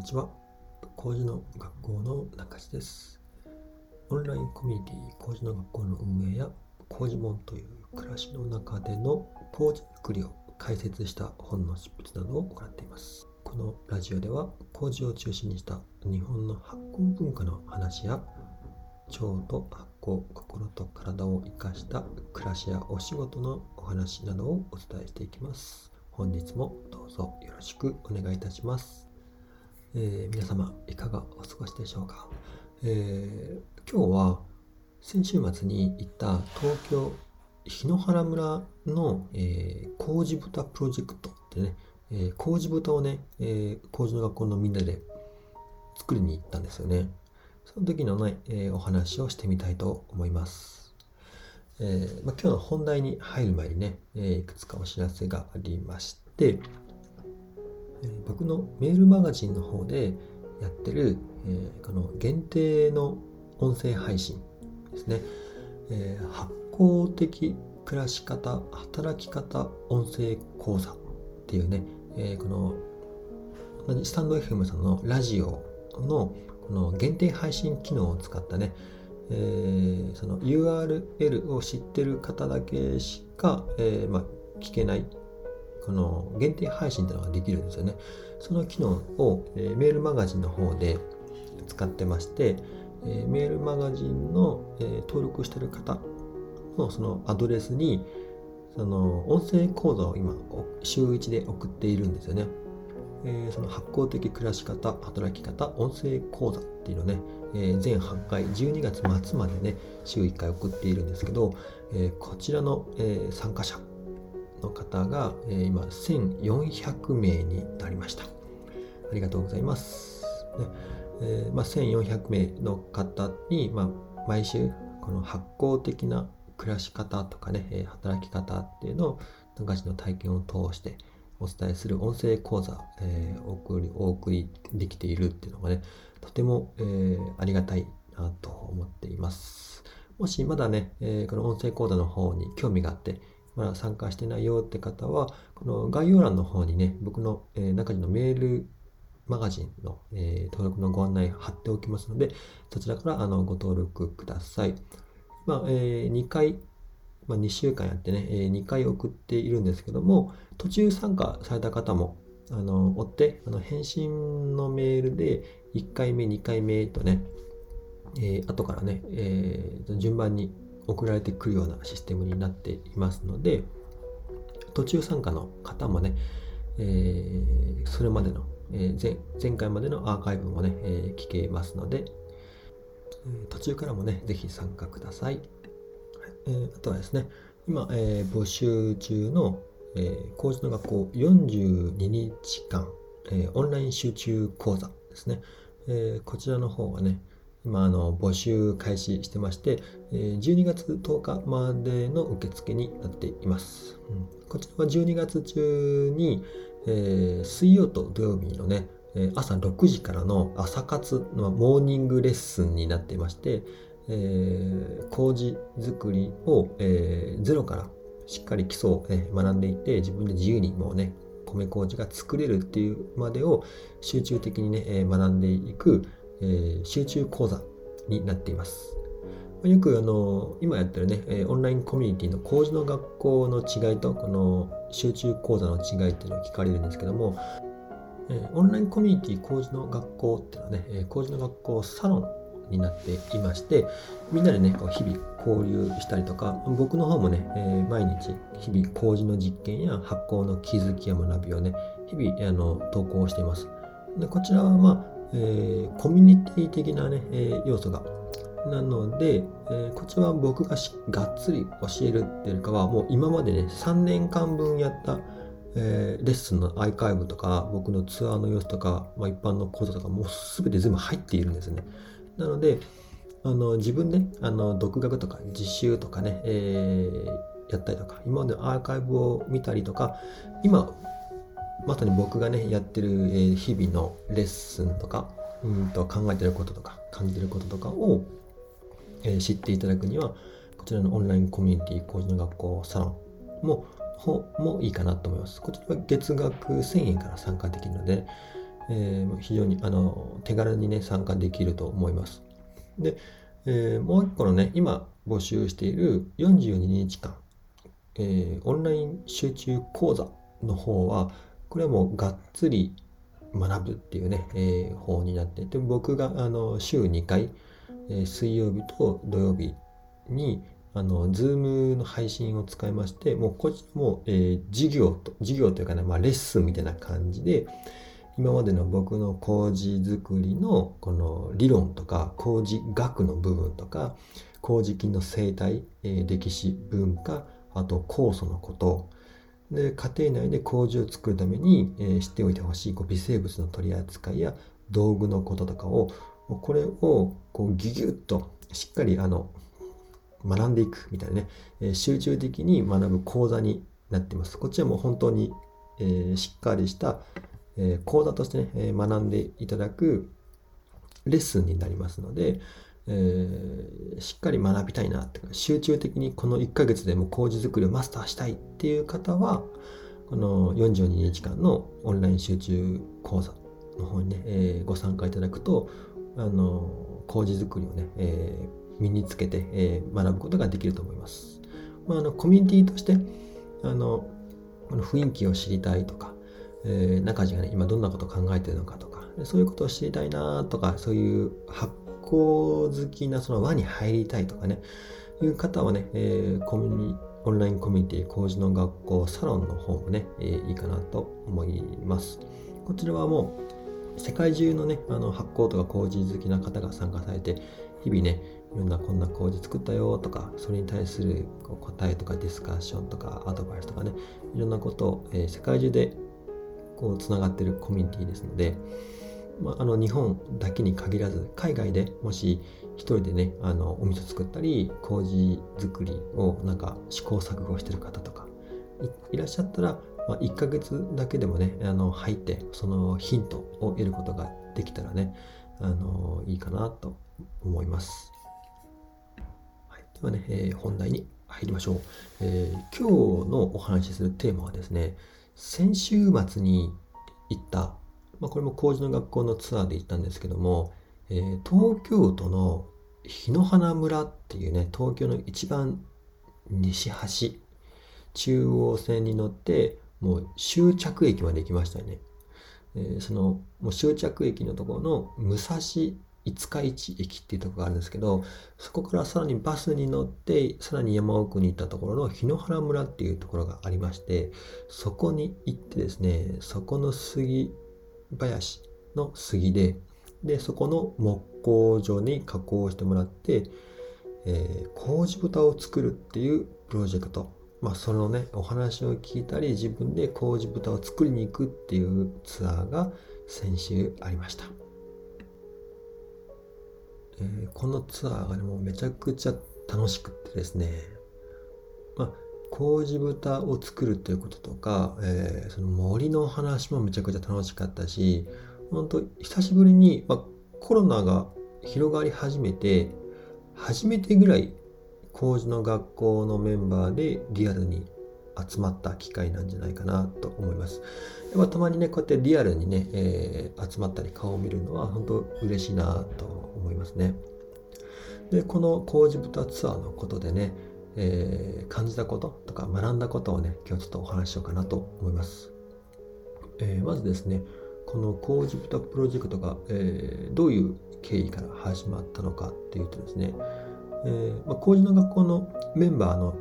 にちは。工事の学校の中地です。オンラインコミュニティ工事の学校の運営や工事門という暮らしの中での工事作りを解説した本の執筆などを行っています。このラジオでは工事を中心にした日本の発酵文化の話や腸と発酵心と体を生かした暮らしやお仕事のお話などをお伝えしていきます。本日もどうぞよろしくお願いいたします。えー、皆様いかがお過ごしでしょうか、えー、今日は先週末に行った東京檜原村の、えー、麹豚プロジェクトってね、えー、麹豚をね、えー、麹の学校のみんなで作りに行ったんですよね。その時のね、えー、お話をしてみたいと思います。えーまあ、今日の本題に入る前にね、えー、いくつかお知らせがありまして、僕のメールマガジンの方でやってる、えこの限定の音声配信ですね、え発行的暮らし方働き方音声講座っていうね、えこのスタンド FM さんのラジオのこの限定配信機能を使ったね、えー、その URL を知ってる方だけしか、えーまあ、聞けないこの限定配信っていうのができるんですよね。その機能を、えー、メールマガジンの方で使ってまして、えー、メールマガジンの、えー、登録してる方のそのアドレスにその音声講座を今週1で送っているんですよね。えー、その発行的暮らし方、働き方、音声講座っていうのね、えー、全8回、12月末までね、週1回送っているんですけど、えー、こちらの、えー、参加者、の方が、えー、今1400名になりました。ありがとうございます。ねえーまあ、1400名の方に、まあ、毎週この発行的な暮らし方とかね、えー、働き方っていうのを中地の体験を通してお伝えする音声講座、えー、お送りお送りできているっていうのがねとても、えー、ありがたいなと思っています。もしまだね、えー、この音声講座の方に興味があって、まだ参加してないよって方は、この概要欄の方にね、僕の、えー、中地のメールマガジンの、えー、登録のご案内貼っておきますので、そちらからあのご登録ください。まあ、えー、2回、まあ、2週間やってね、えー、2回送っているんですけども、途中参加された方も、あの、追って、あの、返信のメールで、1回目、2回目とね、えー、後からね、えー、順番に送られてくるようなシステムになっていますので途中参加の方もね、えー、それまでの、えー、前回までのアーカイブもね、えー、聞けますので、途中からもねぜひ参加ください、えー、あとはですね今、え、募集中の、えー、工事の学校42日間、え、オンライン集中講座ですね、え、こちらの方はね、今あの募集開始してまして、12月10日までの受付になっています。こちらは12月中に、えー、水曜と土曜日のね、朝6時からの朝活のモーニングレッスンになっていまして、えー、麹作りを、えー、ゼロからしっかり基礎を、ね、学んでいて自分で自由にもうね米麹が作れるっていうまでを集中的にね学んでいく、え、集中講座になっています。よくあの今やってるね、オンラインコミュニティの工事の学校の違いとこの集中講座の違いっていうのを聞かれるんですけども、オンラインコミュニティ工事の学校っていうのはね、工事の学校サロンになっていまして、みんなでねこう、日々交流したりとか、僕の方もね、毎日日々工事の実験や発酵の気づきや学びをね、日々あの投稿しています。でこちらはまえー、コミュニティ的なね、えー、要素が。なので、えー、こちらは僕ががっつり教えるっていうかは、もう今までね、3年間分やった、え、レッスンのアーカイブとか、僕のツアーの様子とか、まあ、一般の講座とか、もうすべて全部入っているんですね。なので、あの自分で、あの独学とか実習とかね、えー、やったりとか、今までのアーカイブを見たりとか、今まさに僕がねやってる、日々のレッスンとかうんと考えてることとか感じてることとかを、え知っていただくにはこちらのオンラインコミュニティ工事の学校サロンももいいかなと思います。こちらは月額1000円から参加できるので、えー、非常にあの手軽にね参加できると思います。で、えー、もう一個のね今募集している42日間、えー、オンライン集中講座の方はこれはもうがっつり学ぶっていうね、えー、方になっていて僕があの週2回、えー、水曜日と土曜日にあの、ズームの配信を使いまして、もうこっちも、えー、授業と、授業というかね、まあ、レッスンみたいな感じで、今までの僕の麹作りのこの理論とか、麹学の部分とか、麹菌の生態、えー、歴史、文化、あと酵素のこと、で、家庭内で麹を作るために、えー、知っておいてほしいこう微生物の取り扱いや道具のこととかを、これをこうギュギュッとしっかりあの学んでいくみたいなね、え集中的に学ぶ講座になっています。こっちはもう本当に、えー、しっかりした、え、講座としてね、え、学んでいただくレッスンになりますので、えしっかり学びたいなって集中的にこの1ヶ月でも麹作りをマスターしたいっていう方はこの42日間のオンライン集中講座の方にね、えご参加いただくとあの麹作りをね、えー身につけて、えー、学ぶことができると思います。まあ、あのコミュニティとしてあのこの雰囲気を知りたいとか、えー、中地が、ね、今どんなことを考えてるのかとかそういうことを知りたいなとかそういう発酵好きなその輪に入りたいとかねいう方はね、えー、コミュニオンラインコミュニティ工事の学校サロンの方もね、えー、いいかなと思います。こちらはもう世界中のね、あの発酵とか工事好きな方が参加されて、日々ね、いろんなこんな工事作ったよとか、それに対する答えとかディスカッションとかアドバイスとかね、いろんなことを、えー、世界中でこうつながってるコミュニティですので、まあ、あの日本だけに限らず、海外でもし一人でね、あのお味噌作ったり、麹作りをなんか試行錯誤してる方とかいらっしゃったら、まあ、1ヶ月だけでもね、あの入って、そのヒントを得ることができたらね、あのいいかなと思います。はいではね、えー、本題に入りましょう、えー、今日のお話しするテーマはですね、先週末に行った、まあ、これも工事の学校のツアーで行ったんですけども、えー、東京都の日野花村っていうね、東京の一番西端、中央線に乗って、もう終着駅まで行きましたよね。えー、そのもう終着駅のところの武蔵五日市駅っていうところがあるんですけど、そこからさらにバスに乗って、さらに山奥に行ったところの日野原村っていうところがありまして、そこに行ってですね、そこの杉林の杉で、で、そこの木工所に加工してもらって、えー、麹豚を作るっていうプロジェクト。まあ、そのね、お話を聞いたり、自分で麹豚を作りに行くっていうツアーが先週ありました。えー、このツアーがね、もうめちゃくちゃ楽しくってですね、まあ、麹豚を作るということとか、えー、その森の話もめちゃくちゃ楽しかったし、本当久しぶりに、まあ、コロナが広がり始めて、初めてぐらい麹の学校のメンバーでリアルに集まった機会なんじゃないかなと思います。やったまにね、こうやってリアルにね、えー、集まったり顔を見るのは本当嬉しいなと思いますね。で、この麹豚ツアーのことでね、えー、感じたこととか学んだことをね、今日ちょっとお話ししようかなと思います。えー、まずですね、この麹豚プロジェクトが、えー、どういう経緯から始まったのかっていうとですね、えーまあ、麹の学校のメンバーの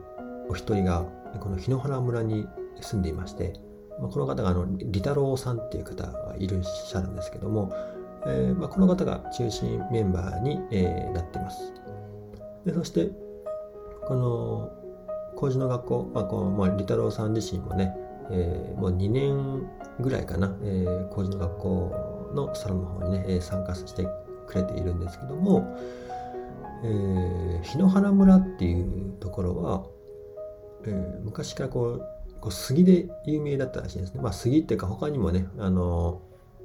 お一人がこの日野原村に住んでいまして、まあ、この方があの利太郎さんっていう方がいらっしゃるんですけども、えーまあ、この方が中心メンバーに、えー、なっています。でそしてこの工事の学校、まあこうまあ、利太郎さん自身もね、えー、もう2年ぐらいかな、えー、工事の学校のサロンの方にね、参加してくれているんですけども、えー、日野原村っていうところは、えー、昔からこうこう杉で有名だったらしいですね。まあ、杉っていうか他にもね、あの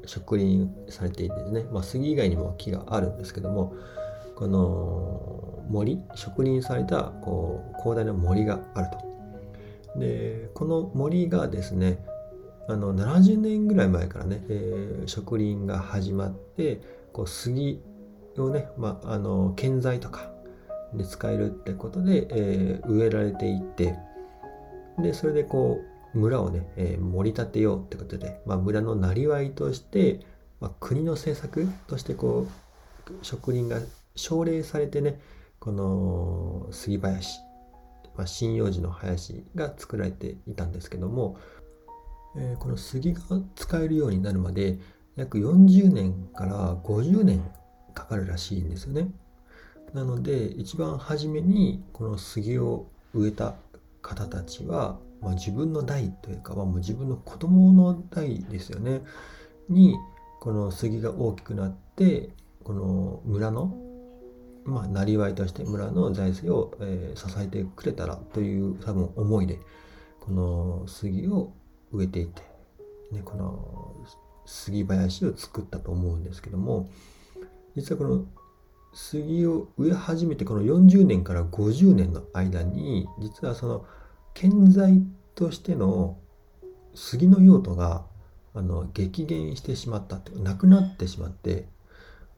植林されていてですね、まあ、杉以外にも木があるんですけどもこの森植林されたこう広大な森があると。でこの森がですね、あの70年ぐらい前からね、えー、植林が始まってこう杉をね、まあ、あの建材とかで使えるってことで、えー、植えられていってでそれでこう村をね、えー、盛り立てようってことで、まあ、村のなりわいとして、まあ、国の政策としてこう植林が奨励されてねこの杉林、まあ、針葉樹の林が作られていたんですけども、えー、この杉が使えるようになるまで約40年から50年かかるらしいんですよね。なので一番初めにこの杉を植えた方たちは、まあ、自分の代というか、まあ、もう自分の子供の代ですよねにこの杉が大きくなってこの村のまあ、なりわいとして村の財政を、えー、支えてくれたらという多分思いでこの杉を植えていて、ね、この杉林を作ったと思うんですけども実はこの杉を植え始めてこの40年から50年の間に実はその建材としての杉の用途があの激減してしまったなくなってしまって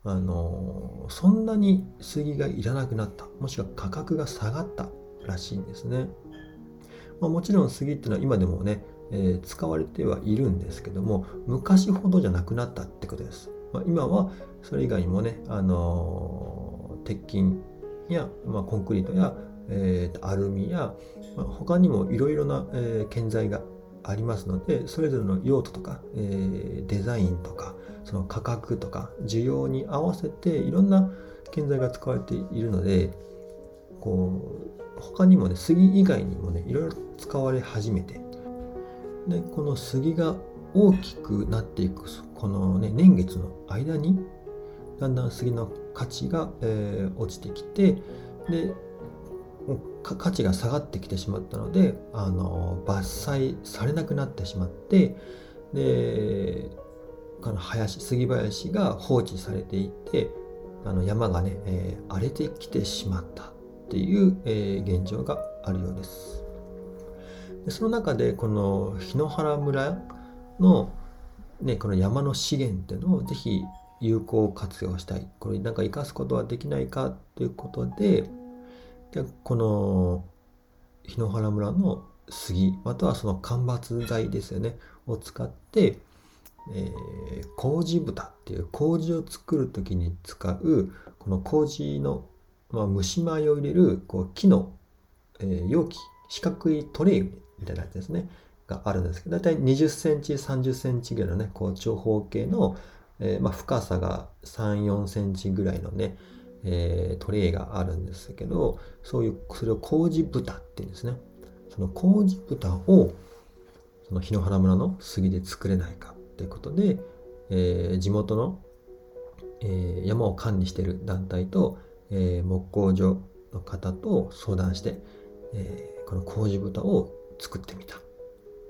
あのそんなに杉がいらなくなった。もしくは価格が下がったらしいんですね、まあ、もちろん杉っていうのは今でもね、えー、使われてはいるんですけども昔ほどじゃなくなったってことです、まあ、今はそれ以外にもね、あの鉄筋や、まあ、コンクリートや、えー、アルミや、まあ、他にもいろいろな、え、建材がありますのでそれぞれの用途とか、え、デザインとかその価格とか需要に合わせていろんな建材が使われているのでこう他にもね杉以外にもねいろいろ使われ始めて。でこの杉が大きくなっていくこのね年月の間にだんだん杉の価値が、えー、落ちてきてで価値が下がってきてしまったのであの伐採されなくなってしまってでこの林杉林が放置されていてあの山がね、えー、荒れてきてしまったっていう、えー、現状があるようです。でその中でこの檜原村の、ね、この山の資源っていうのをぜひ有効活用したい。これなんか生かすことはできないかということででこの檜原村の杉またはその間伐材ですよねを使ってえー、麹豚っていう麹を作る時に使うこの麹の、まあ、蒸し米を入れるこう木の、えー、容器四角いトレイみたいなやつですね。があるんですけど大体20センチ30センチぐらいのねこう長方形の、えー、まあ、深さが34センチぐらいのね、えトレイがあるんですけどそういうそれを麹豚っていうんですね。その麹豚をその檜原村の杉で作れないか。ということで、えー、地元の、えー、山を管理している団体と、えー、木工所の方と相談して、えー、この麹豚を作ってみた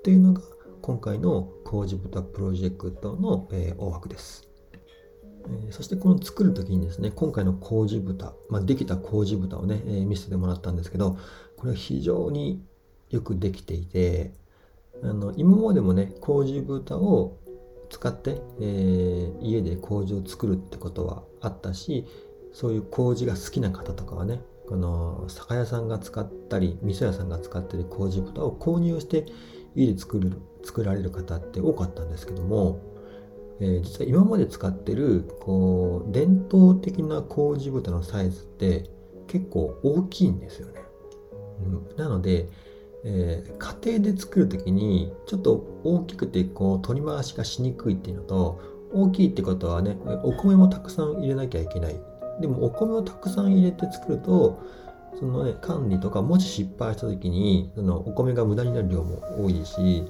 というのが今回の麹豚プロジェクトの、えー、大枠です。えそしてこの作る時にですね今回の麹豚、まあ、できた麹豚をね、えー、見せてもらったんですけどこれは非常によくできていてあの今までもね麹豚を使って、えー、家で麹を作るってことはあったしそういう麹が好きな方とかはねこの酒屋さんが使ったり味噌屋さんが使ってる麹豚を購入して家で作る作られる方って多かったんですけども、えー、実は今まで使ってるこう伝統的な麹豚のサイズって結構大きいんですよね。うん、なのでえー、家庭で作る時にちょっと大きくてこう取り回しがしにくいっていうのと大きいってことはねお米もたくさん入れなきゃいけない。でもお米をたくさん入れて作るとそのね管理とかもし失敗した時にそのお米が無駄になる量も多いし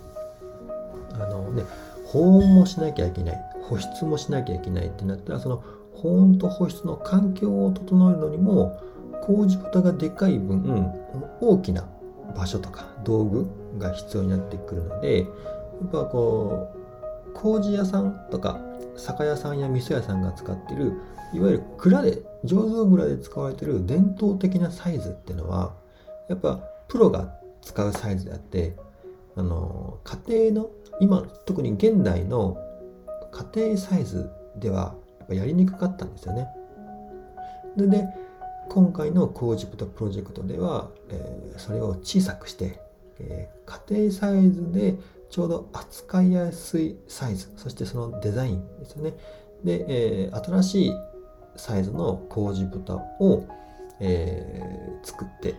あのね保温もしなきゃいけない。保湿もしなきゃいけないってなったらその保温と保湿の環境を整えるのにも麹蓋がでかい分大きな場所とか道具が必要になってくるのでやっぱこう麹屋さんとか酒屋さんや味噌屋さんが使ってるいわゆる蔵で醸造蔵で使われてる伝統的なサイズっていうのはやっぱプロが使うサイズであってあの家庭の今特に現代の家庭サイズではやりにくかったんですよね。で今回のコージプトプロジェクトでは、えー、それを小さくして、えー、家庭サイズでちょうど扱いやすいサイズそしてそのデザインですよね。で、えー、新しいサイズの麹ジ豚を、えー、作って、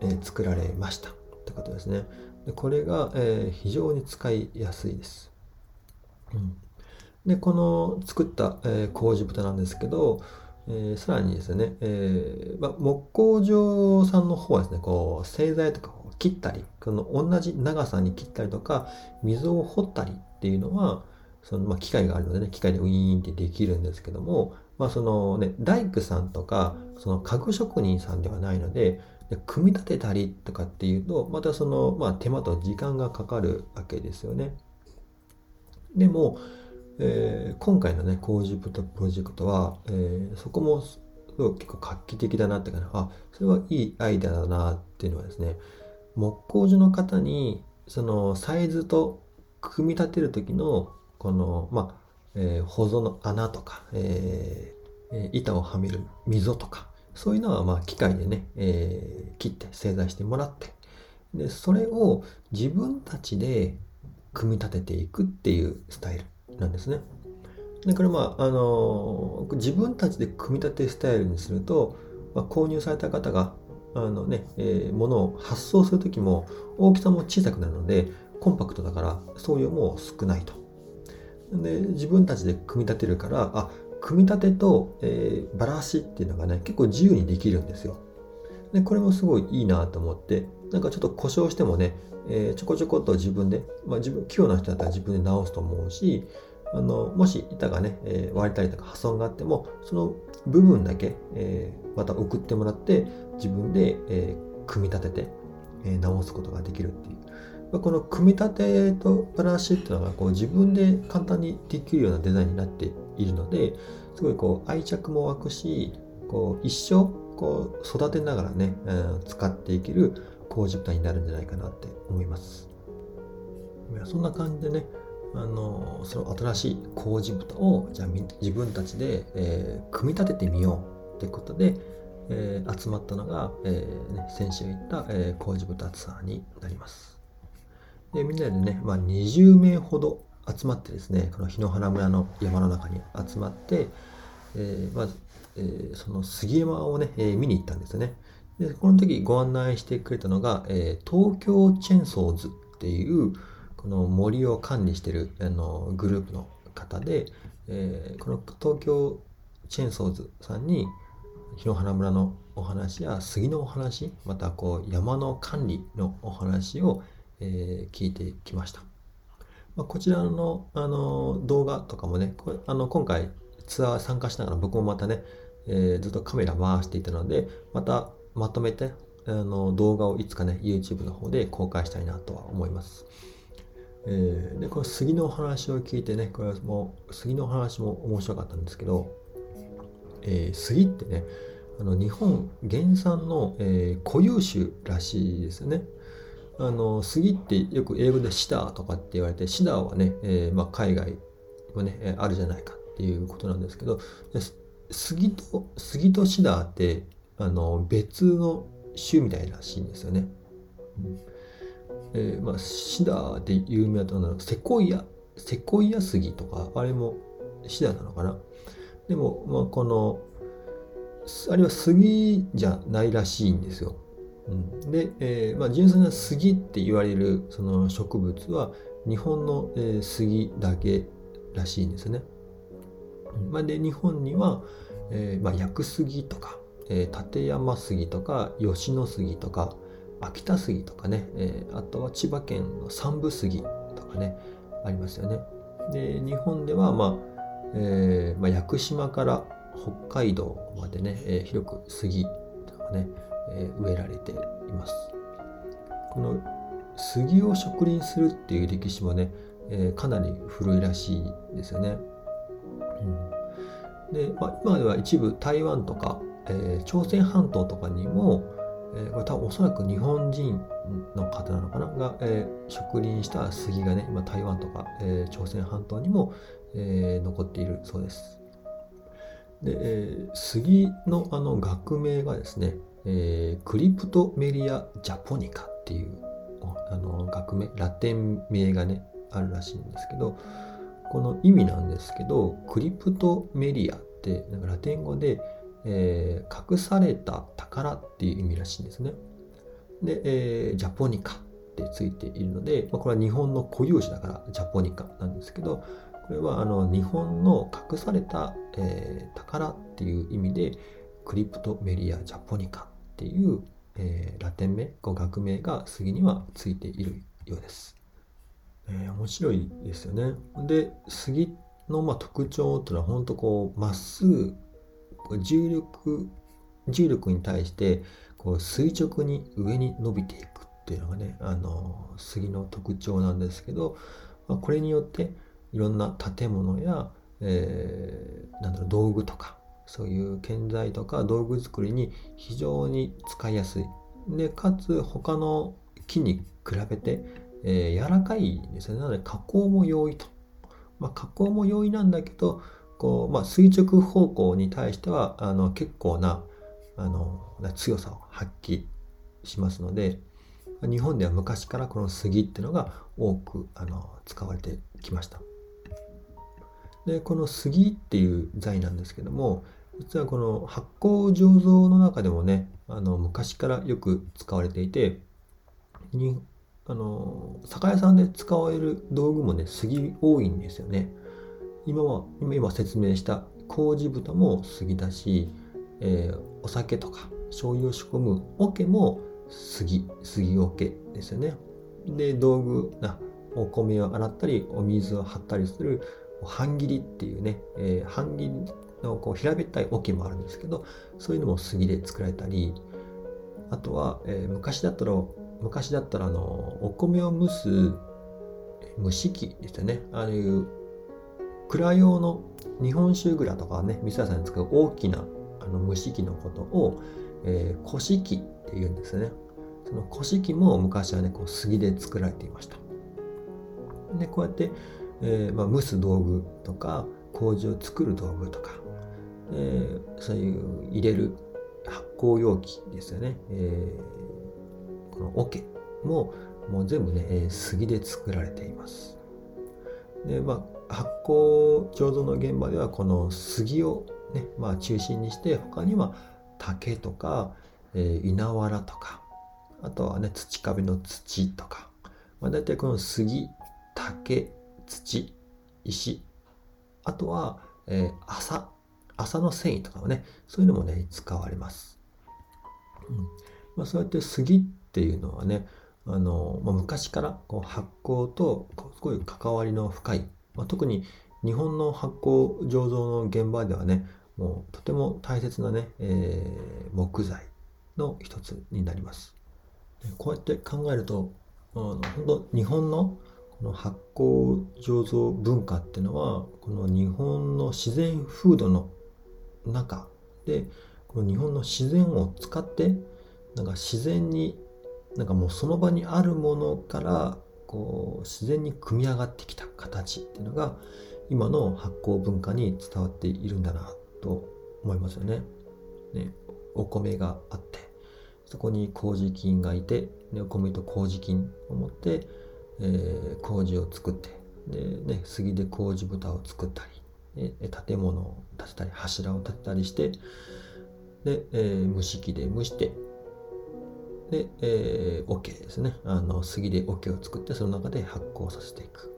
えー、作られました。ってことですね。でこれが、え、非常に使いやすいです、うん、でこの作った、えー、麹豚なんですけど、えー、さらにですね、えーま、木工場さんの方はですねこう製材とかを切ったりこの同じ長さに切ったりとか溝を掘ったりっていうのはその、ま、機械があるのでね機械でウィーンってできるんですけどもまあそのね、大工さんとか、その家具職人さんではないので、で組み立てたりとかっていうと、またその、まあ手間と時間がかかるわけですよね。でも、えー、今回のね、工事プロジェクトは、えー、そこもすごい結構画期的だなってかな、あ、それはいいアイデアだなっていうのはですね、木工所の方に、そのサイズと組み立てる時の、この、まあ、えー、保存の穴とか、え、板をはめる溝とか、そういうのはま機械でね、え、切って製材してもらって、で、それを自分たちで組み立てていくっていうスタイル。なんですね。だからまあ、あの、自分たちで組み立てスタイルにすると、まあ、購入された方が、あのね、えー、物を発送するときも大きさも小さくなるので、コンパクトだから送料も少ないと。で自分たちで組み立てるからあ組み立てと、えー、バラしっていうのがね結構自由にできるんですよでこれもすごいいいなと思ってなんかちょっと故障してもね、えー、ちょこちょこと自分で、まあ、自分器用な人だったら自分で直すと思うしあのもし板がね、えー、割れたりとか破損があってもその部分だけ、えー、また送ってもらって自分で、え、組み立てて、え、直すことができるっていう。この組み立てとブラシっていうのがこう自分で簡単にできるようなデザインになっているのですごいこう愛着も湧くしこう一生こう育てながらね、えー、使っていける工事豚になるんじゃないかなって思います。そんな感じでねあのその新しい麹豚をじゃあ自分たちで、えー、組み立ててみようということで、えー、集まったのが、えーね、先週言った、えー、麹豚ツアーになります。でみんなでね、まあ、20名ほど集まってですねこの檜原村の山の中に集まって、えー、まず、えー、その杉山をね、えー、見に行ったんですよねでこの時ご案内してくれたのが、え東京チェンソーズっていうこの森を管理してるあのグループの方で、えこの東京チェンソーズさんに檜原村のお話や杉のお話またこう山の管理のお話をえー、聞いてきました。まあ、こちらのあの動画とかもね、これあの今回ツアー参加しながら僕もまたね、えー、ずっとカメラ回していたので、またまとめてあの動画をいつかね、YouTube の方で公開したいなとは思います。えー、で、この杉の話を聞いてね、これはもう杉の話も面白かったんですけど、えー、杉ってね、あの日本原産の、えー、固有種らしいですよね。あの杉ってよく英語でシダーとかって言われてシダーはね、えー、まあ、海外もねあるじゃないかっていうことなんですけど杉と杉とシダーってあの別の種みたいらしいんですよね。うんえー、まあ、シダーで有名だとセコイアセコイア杉とかあれもシダなのかなでも、まあ、このあれは杉じゃないらしいんですよ。うん、で、えーまあ、純粋な杉って言われるその植物は日本の、えー、杉だけらしいんですね。まあ、で日本には、えーまあ、薬杉とか、えー、立山杉とか吉野杉とか秋田杉とかね、えー、あとは千葉県の山武杉とかねありますよね。で日本では、まあえーまあ、屋久島から北海道までね、えー、広く杉とかね、え植えられています。この杉を植林するっていう歴史もね、えかなり古いらしいですよね。うん、で、まあ、今では一部台湾とか、えー、朝鮮半島とかにも、えー、これ多分おそらく日本人の方なのかな？が、えー、植林した杉がね今台湾とか、えー、朝鮮半島にも、えー、残っているそうです。で、えー、杉のあの学名がですね、えー、クリプトメリア・ジャポニカっていうあの学名ラテン名がねあるらしいんですけどこの意味なんですけどクリプトメリアってなんかラテン語で、えー、隠された宝っていう意味らしいんですね。で、えー、ジャポニカってついているので、まあ、これは日本の固有詞だからジャポニカなんですけどこれはあの日本の隠された、えー、宝っていう意味でクリプトメリア・ジャポニカっていう、えー、ラテン名語学名が杉にはついているようです。えー、面白いですよね。で杉のま特徴っていうのは本当こうまっすぐ重力重力に対してこう垂直に上に伸びていくっていうのがねあの杉の特徴なんですけど、まあ、これによっていろんな建物や、えー、なんだろう道具とかそういう建材とか道具作りに非常に使いやすい。でかつ他の木に比べて、えー、柔らかいですよね。なので加工も容易と、まあ、加工も容易なんだけどこう、まあ、垂直方向に対してはあの結構なあの強さを発揮しますので日本では昔からこの杉っていうのが多くあの使われてきました。でこの杉っていう材なんですけども実はこの発酵醸造の中でもねあの昔からよく使われていてにあの酒屋さんで使われる道具もね杉多いんですよね今は今説明した麹豚も杉だし、えー、お酒とか醤油を仕込む桶も杉杉桶ですよね。で道具なお米を洗ったりお水を張ったりする半切りっていうね、えー、半切りのこう平べったい桶もあるんですけどそういうのも杉で作られたりあとは、えー、昔だったら昔だったらあのお米を蒸す蒸し器ですよね。ああいう蔵用の日本酒蔵とかね店屋さんに使う大きなあの蒸し器のことを、えー、古式っていうんですね。その古式も昔はねこう杉で作られていました。でこうやってえー、まあ、蒸す道具とか麹を作る道具とか、えー、そういう入れる発酵容器ですよね、えー、この桶ももう全部ね、杉で作られています。でまあ、発酵醸造の現場ではこの杉をね、まあ、中心にして他には竹とか、えー、稲わらとかあとはね土壁の土とか、まあ、大体この杉竹土、石、あとは、えー、麻、麻の繊維とかもね、そういうのもね、使われます。うんまあ、そうやって杉っていうのはね、あのまあ、昔からこう発酵とすごい関わりの深い、まあ、特に日本の発酵醸造の現場ではねもうとても大切なね、えー、木材の一つになります。こうやって考えるとあの本当日本のこの発酵醸造文化っていうのはこの日本の自然風土の中でこの日本の自然を使ってなんか自然になんかもうその場にあるものからこう自然に組み上がってきた形っていうのが今の発酵文化に伝わっているんだなと思いますよね。ねお米があってそこに麹菌がいて、ね、お米と麹菌を持ってえー、麹を作ってで、ね、杉で麹豚を作ったり建物を建てたり柱を建てたりしてで、えー、蒸し器で蒸してで、えー、桶ですね。あの杉で桶を作ってその中で発酵させていく。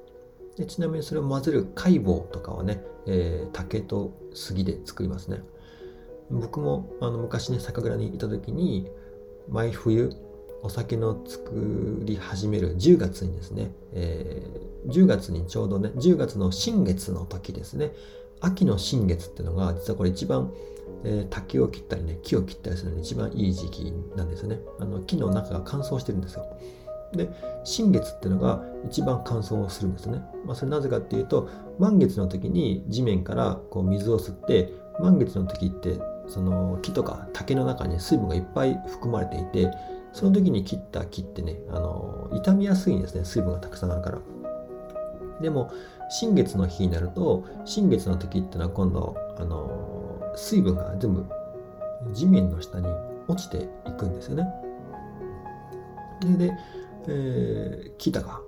でちなみにそれを混ぜる解剖とかはね、えー、竹と杉で作りますね。僕もあの昔ね酒蔵にいた時に毎冬お酒の作り始める10月にですね、えー、10月にちょうどね、10月の新月の時ですね、秋の新月っていうのが、実はこれ一番、えー、竹を切ったりね、木を切ったりするのに一番いい時期なんですよね。あの木の中が乾燥してるんですよ。で、新月っていうのが一番乾燥するんですね。まあ、それなぜかっていうと、満月の時に地面からこう水を吸って、満月の時ってその木とか竹の中に水分がいっぱい含まれていてその時に切った木ってねあの傷みやすいんですね水分がたくさんあるからでも新月の日になると新月の時ってのは今度あの水分が全部地面の下に落ちていくんですよね。でで、えー、木だが、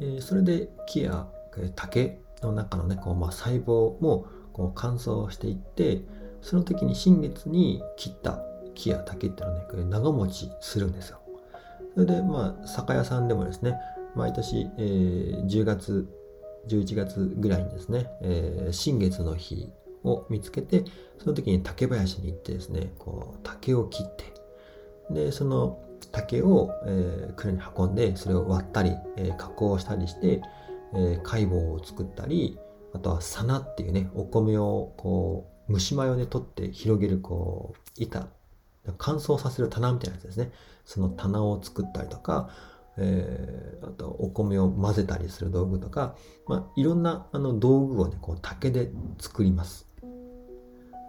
えー、それで木や竹の中のねこう、まあ、細胞もこう乾燥していってその時に新月に切った木や竹っていうのはね長持ちするんですよ。それでまあ酒屋さんでもですね毎年、えー、10月11月ぐらいにですね、えー、新月の日を見つけてその時に竹林に行ってですねこう竹を切ってでその竹を、えー、蔵に運んでそれを割ったり、えー、加工したりして、えー、解剖を作ったりあとはサナっていうねお米をこう蒸し米をね取って広げるこう板乾燥させる棚みたいなやつですね。その棚を作ったりとかえー、あとお米を混ぜたりする道具とか、まあ、いろんなあの道具をねこう竹で作ります。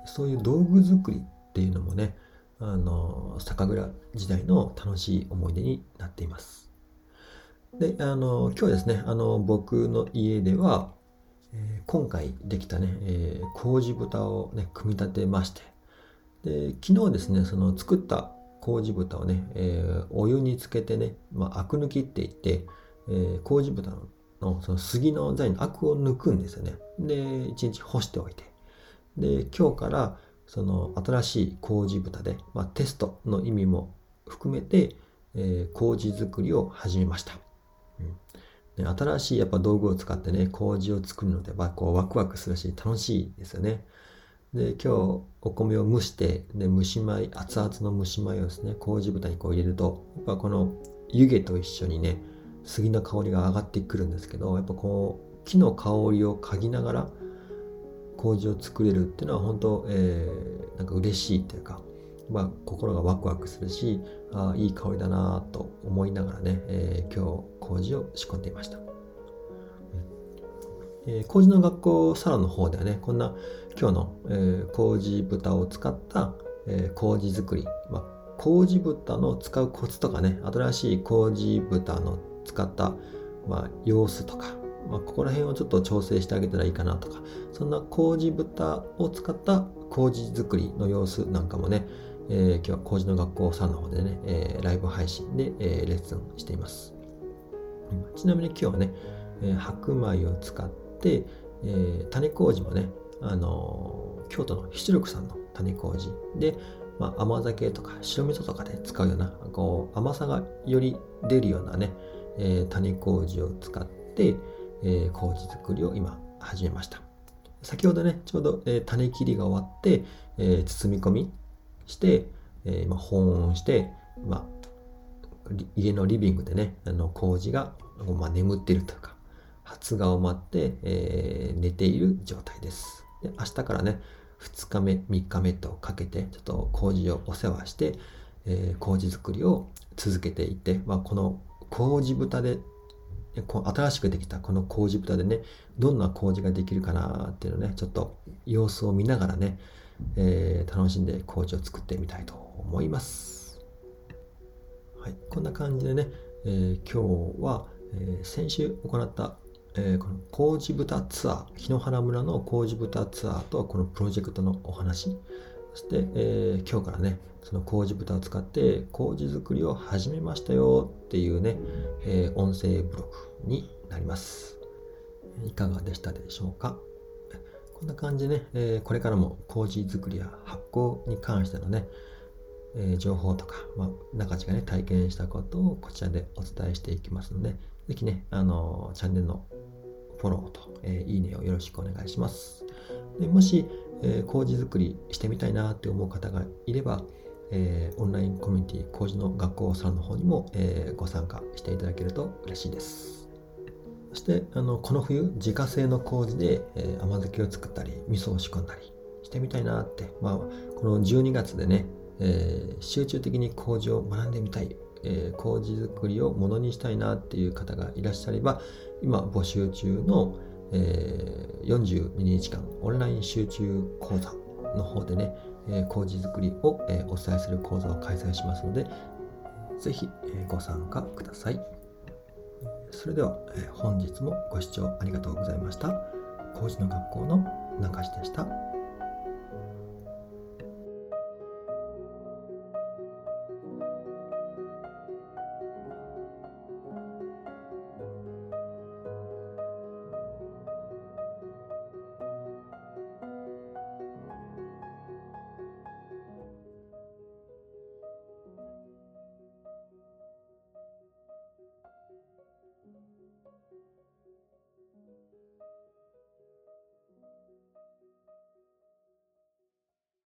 そういう道具作りっていうのもねあの酒蔵時代の楽しい思い出になっていますであの今日ですねあの僕の家では、えー、今回できたね、えー、麹豚をね組み立てましてで昨日ですねその作った麹豚をね、えー、お湯につけてね、まあ、アク抜きって言って、えー、麹豚のその杉の材のアクを抜くんですよね。で、一日干しておいて。で、今日からその新しい麹豚で、まあ、テストの意味も含めて、えー、麹作りを始めました。うん、で新しいやっぱ道具を使ってね、麹を作るので、まあ、こうワクワクするし楽しいですよね。で今日お米を蒸してで蒸し米熱々の蒸し米をですね麹豚にこう入れるとやっぱこの湯気と一緒にね杉の香りが上がってくるんですけどやっぱこう木の香りを嗅ぎながら麹を作れるっていうのは本当、えー、なんか嬉しいというか、まあ、心がワクワクするしあいい香りだなと思いながらね、えー、今日麹を仕込んでいました。えー、麹の学校サロンの方ではね、こんな今日の、えー、麹豚を使った、えー、麹作り、まあ、麹豚の使うコツとかね、新しい麹豚の使った、まあ、様子とか、まあ、ここら辺をちょっと調整してあげたらいいかなとか、そんな麹豚を使った麹作りの様子なんかもね、えー、今日は麹の学校さんの方でね、えー、ライブ配信で、えー、レッスンしています。ちなみに今日はね、え、白米を使って、えー、種麹もね、あの京都の出力さんの種麹で、まあ、甘酒とか白味噌とかで使うようなこう甘さがより出るようなね、えー、種麹を使って、えー、麹作りを今始めました。先ほどねちょうど、えー、種切りが終わって、えー、包み込みして、えーまあ、保温して、まあ、家のリビングでねあの麹が、まあ、眠っているというか発芽を待って、えー、寝ている状態です。で明日からね2日目3日目とかけてちょっと麹をお世話して、えー、麹作りを続けていって、まあ、この麹豚で新しくできたこの麹豚でねどんな麹ができるかなっていうのねちょっと様子を見ながらね、えー、楽しんで麹を作ってみたいと思います。はいこんな感じでね、えー、今日は、えー、先週行ったえ、この麹豚ツアー、檜原村の麹豚ツアーとこのプロジェクトのお話、そして、えー、今日からね、その麹豚を使って麹作りを始めましたよっていうね、えー、音声ブログになります。いかがでしたでしょうか？こんな感じでね、えー、これからも麹作りや発酵に関してのね、えー、情報とか、まあ、中地がね、体験したことをこちらでお伝えしていきますので、ぜひね、あのチャンネルのフォローと、え、いいねをよろしくお願いします。でもし、えー、麹作りしてみたいなって思う方がいれば、えー、オンラインコミュニティ麹の学校さんの方にも、えー、ご参加していただけると嬉しいです。そしてあのこの冬自家製の麹で、えー、甘酒を作ったり味噌を仕込んだりしてみたいなって、まあ、この12月でね、え、集中的に麹を学んでみたいえー、麹作りをものにしたいなっていう方がいらっしゃれば今募集中の、えー、42日間オンライン集中講座の方でね、え工事づくりを、えお伝えする講座を開催しますので、ぜひ、えご参加ください。それでは、え本日もご視聴ありがとうございました。工事の学校の中地でした。